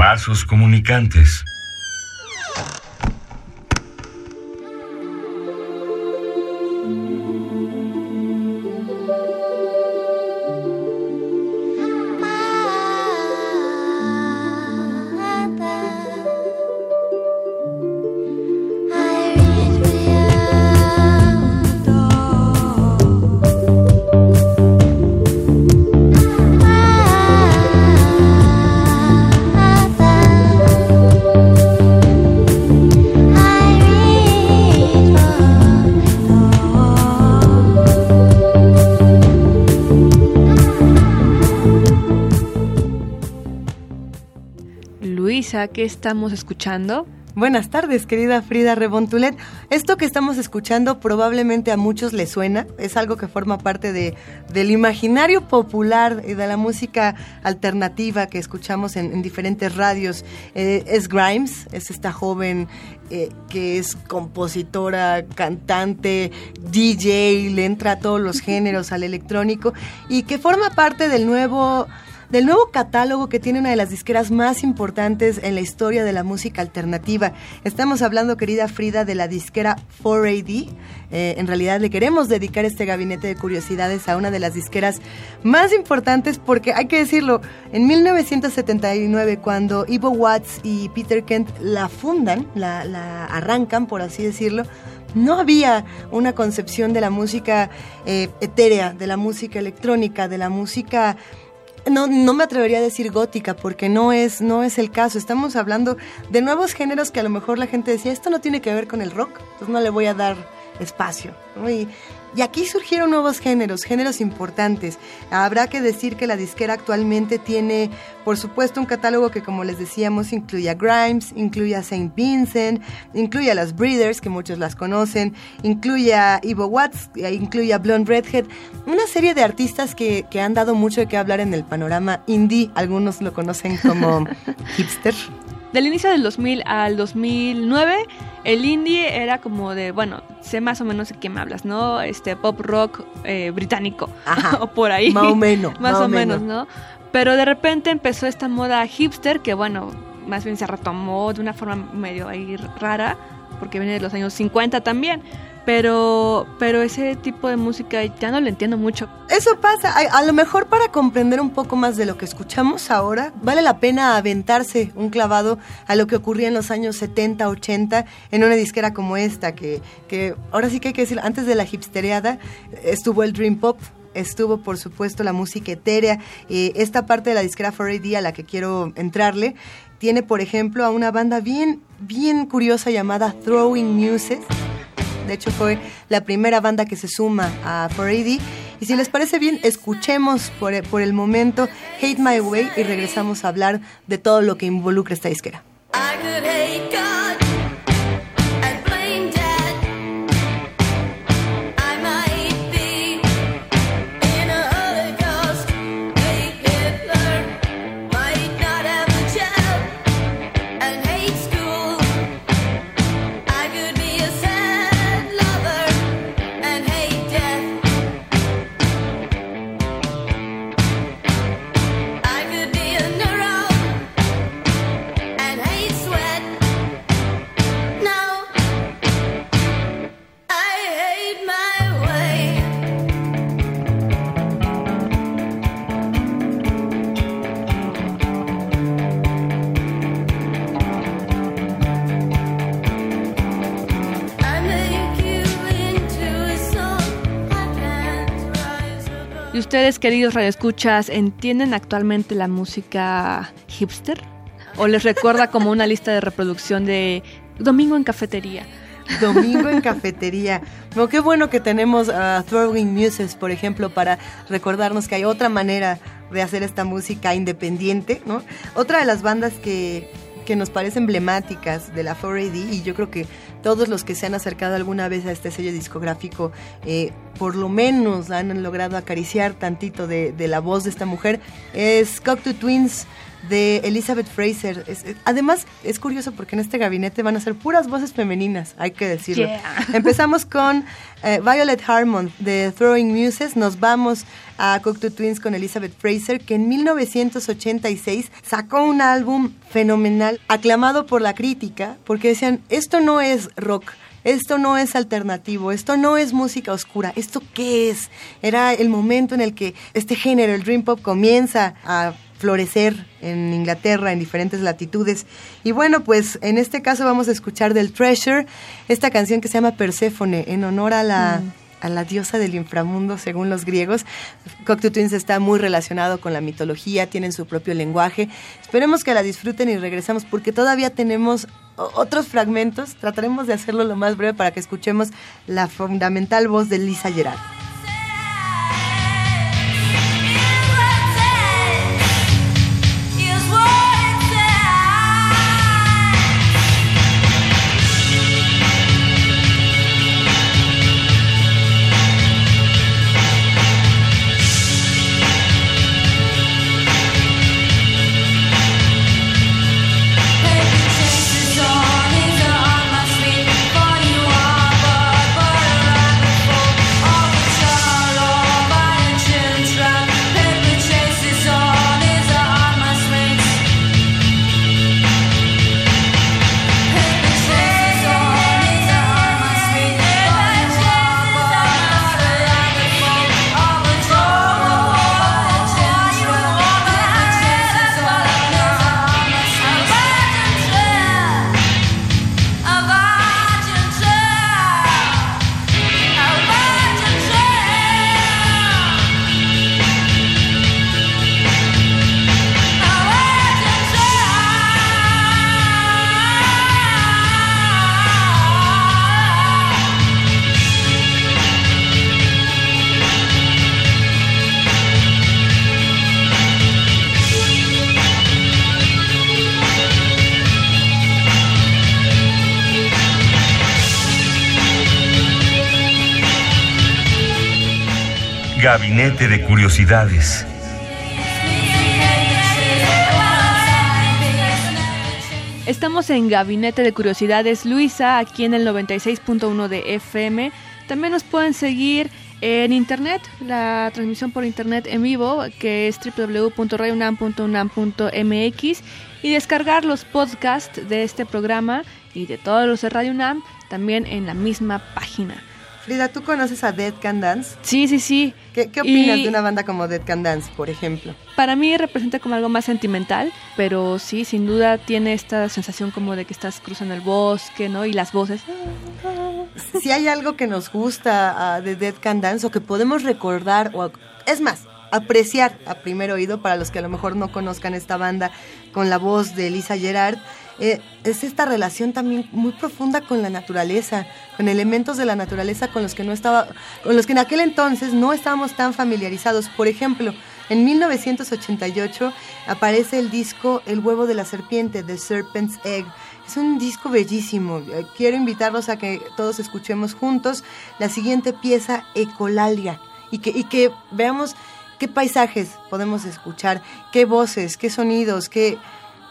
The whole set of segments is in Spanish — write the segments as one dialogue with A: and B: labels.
A: Vasos comunicantes.
B: Luisa, ¿qué estamos escuchando?
C: Buenas tardes, querida Frida Rebontulet. Esto que estamos escuchando probablemente a muchos les suena, es algo que forma parte de, del imaginario popular y de la música alternativa que escuchamos en, en diferentes radios. Eh, es Grimes, es esta joven eh, que es compositora, cantante, DJ, le entra a todos los géneros, al electrónico, y que forma parte del nuevo del nuevo catálogo que tiene una de las disqueras más importantes en la historia de la música alternativa. Estamos hablando, querida Frida, de la disquera 4AD. Eh, en realidad le queremos dedicar este gabinete de curiosidades a una de las disqueras más importantes porque hay que decirlo, en 1979 cuando Ivo Watts y Peter Kent la fundan, la, arrancan por así decirlo, no había una concepción de la música eh, etérea, de la música electrónica, de la música no, no me atrevería a decir gótica porque no es, no es el caso. Estamos hablando de nuevos géneros que a lo mejor la gente decía, esto no tiene que ver con el rock, entonces no le voy a dar espacio. ¿no? Y, y aquí surgieron nuevos géneros, géneros importantes. Habrá que decir que la disquera actualmente tiene, por supuesto, un catálogo que, como les decíamos, incluye a Grimes, incluye a Saint Vincent, incluye a las Breeders, que muchos las conocen, incluye a Ivo Watts, incluye a Blonde Redhead, una serie de artistas que, que han dado mucho de qué hablar en el panorama indie, algunos lo conocen como hipster.
B: Del inicio del 2000 al 2009, el indie era como de, bueno, sé más o menos de qué me hablas, ¿no? Este pop rock eh, británico,
C: Ajá.
B: o por ahí.
C: Más o menos,
B: más,
C: más
B: o
C: o
B: menos,
C: menos.
B: ¿no? Pero de repente empezó esta moda hipster que, bueno, más bien se retomó de una forma medio ahí rara, porque viene de los años 50 también. Pero, pero ese tipo de música ya no lo entiendo mucho.
C: Eso pasa. A, lo mejor para comprender un poco más de lo que escuchamos ahora, vale la pena aventarse un clavado a lo que ocurría en los años 70, 80 en una disquera como esta, que, que ahora sí que hay que decir, antes de la hipstereada estuvo el Dream Pop, estuvo por supuesto la música etérea. Eh, esta parte de la disquera 4AD a la que quiero entrarle tiene, por ejemplo, a una banda bien, bien curiosa llamada Throwing Muses. De hecho, fue la primera banda que se suma a 4AD. Y si les parece bien, escuchemos por, por el momento Hate My Way y regresamos a hablar de todo lo que involucra esta disquera.
B: ¿Y ustedes, queridos radioescuchas, entienden actualmente la música hipster? ¿O les recuerda como una lista de reproducción de Domingo en Cafetería?
C: Domingo en cafetería. No, qué bueno que tenemos a Throwing Muses, por ejemplo, para recordarnos que hay otra manera de hacer esta música independiente, ¿no? Otra de las bandas que, que nos parece emblemáticas de la 4AD y yo creo que todos los que se han acercado alguna vez a este sello discográfico eh, por lo menos han logrado acariciar tantito de, de la voz de esta mujer es Cocteau Twins de Elizabeth Fraser. Es- es- además, es curioso porque en este gabinete van a ser puras voces femeninas, hay que decirlo.
B: Yeah.
C: Empezamos con eh, Violet Harmon de Throwing Muses. Nos vamos a Cocteau Twins con Elizabeth Fraser, que en 1986 sacó un álbum fenomenal, aclamado por la crítica, porque decían, esto no es rock. Esto no es alternativo, esto no es música oscura, ¿esto qué es? Era el momento en el que este género, el Dream Pop, comienza a florecer en Inglaterra en diferentes latitudes. Y bueno, pues en este caso vamos a escuchar del Treasure esta canción que se llama Perséfone en honor a la a la diosa del inframundo según los griegos. Cocteau Twins está muy relacionado con la mitología, tienen su propio lenguaje. Esperemos que la disfruten y regresamos porque todavía tenemos otros fragmentos. Trataremos de hacerlo lo más breve para que escuchemos la fundamental voz de Lisa Gerard.
A: Gabinete de Curiosidades.
B: Estamos en Gabinete de Curiosidades Luisa, aquí en el 96.1 de FM. También nos pueden seguir en internet, la transmisión por internet en vivo, que es www.radiounam.unam.mx y descargar los podcasts de este programa y de todos los de Radio UNAM también en la misma página.
C: Frida, ¿tú conoces a Dead Can Dance?
B: Sí, sí, sí.
C: ¿Qué, qué opinas
B: Y-
C: de una banda como Dead Can Dance, por ejemplo?
B: Para mí representa como algo más sentimental, pero sí, sin duda tiene esta sensación como de que estás cruzando el bosque, ¿no? Y las voces.
C: si hay algo que nos gusta ah, de Dead Can Dance o que podemos recordar, o es más, apreciar a primer oído para los que a lo mejor no conozcan esta banda con la voz de Lisa Gerard, eh, es esta relación también muy profunda con la naturaleza, con elementos de la naturaleza con los que no estaba, con los que en aquel entonces no estábamos tan familiarizados. Por ejemplo, en 1988 aparece el disco El huevo de la serpiente, The Serpent's Egg. Es un disco bellísimo. Eh, Quiero invitarlos a que todos escuchemos juntos la siguiente pieza, Ecolalia, y que, y que veamos qué paisajes podemos escuchar, qué voces, qué sonidos, qué,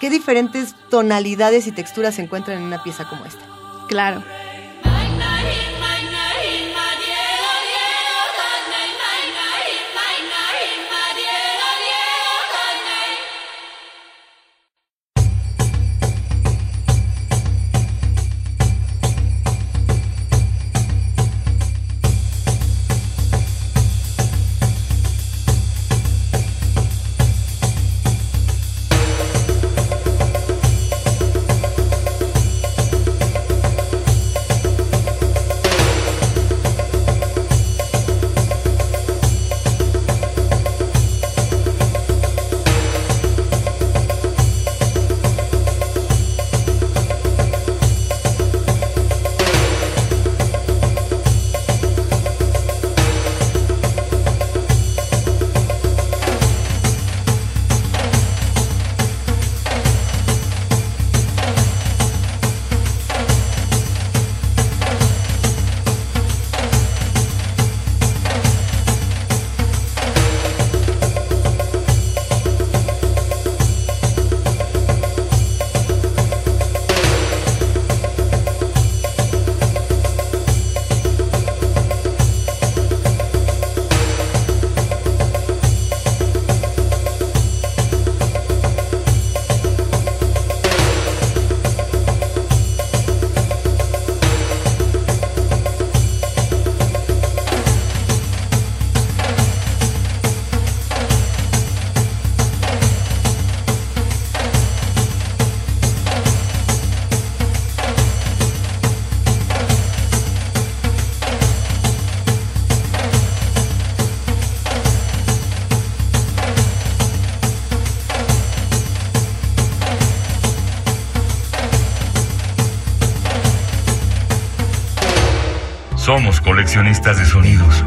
C: qué diferentes tonalidades y texturas se encuentran en una pieza como esta.
B: Claro.
A: Somos coleccionistas de sonidos.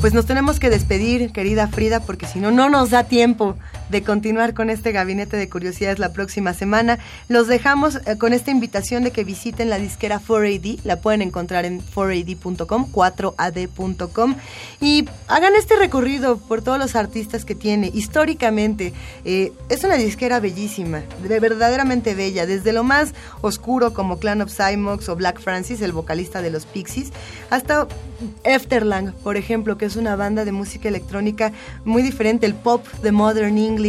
C: Pues nos tenemos que despedir, querida Frida, porque si no, no nos da tiempo de continuar con este gabinete de curiosidades la próxima semana. Los dejamos eh, con esta invitación de que visiten la disquera 4AD, la pueden encontrar en 4AD.com, 4AD.com, y hagan este recorrido por todos los artistas que tiene. Históricamente, eh, es una disquera bellísima, de verdaderamente bella, desde lo más oscuro como Clan of Cymox o Black Francis, el vocalista de los Pixies, hasta Efterlang, por ejemplo, que es una banda de música electrónica muy diferente, el pop de Modern English,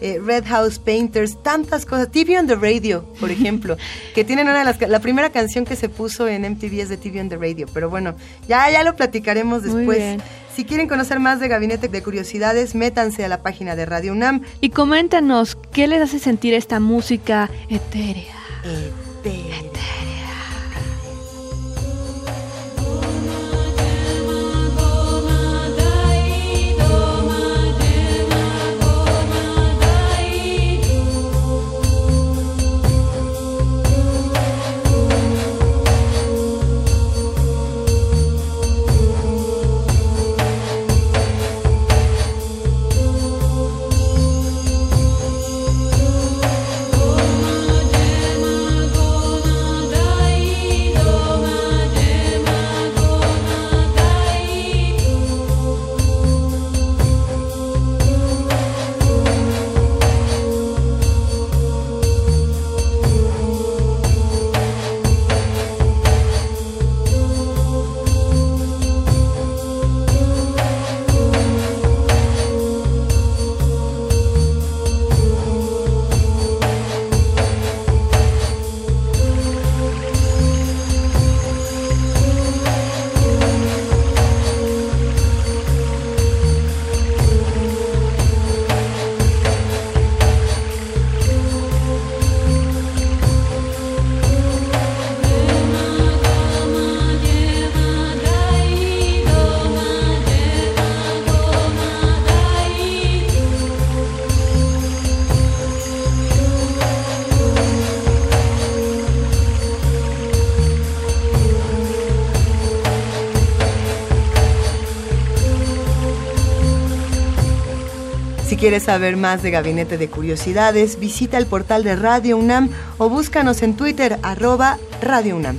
C: eh, Red House Painters, tantas cosas. TV on the Radio, por ejemplo, que tienen una de las... La primera canción que se puso en MTV es de TV on the Radio, pero bueno, ya, ya lo platicaremos
B: Muy
C: después.
B: bien.
C: Si quieren conocer más de Gabinete de Curiosidades, métanse a la página de Radio UNAM.
B: Y coméntanos, ¿qué les hace sentir esta música etérea?
C: Etérea. Quieres saber más de Gabinete de Curiosidades, visita el portal de Radio UNAM o búscanos en Twitter arroba Radio UNAM.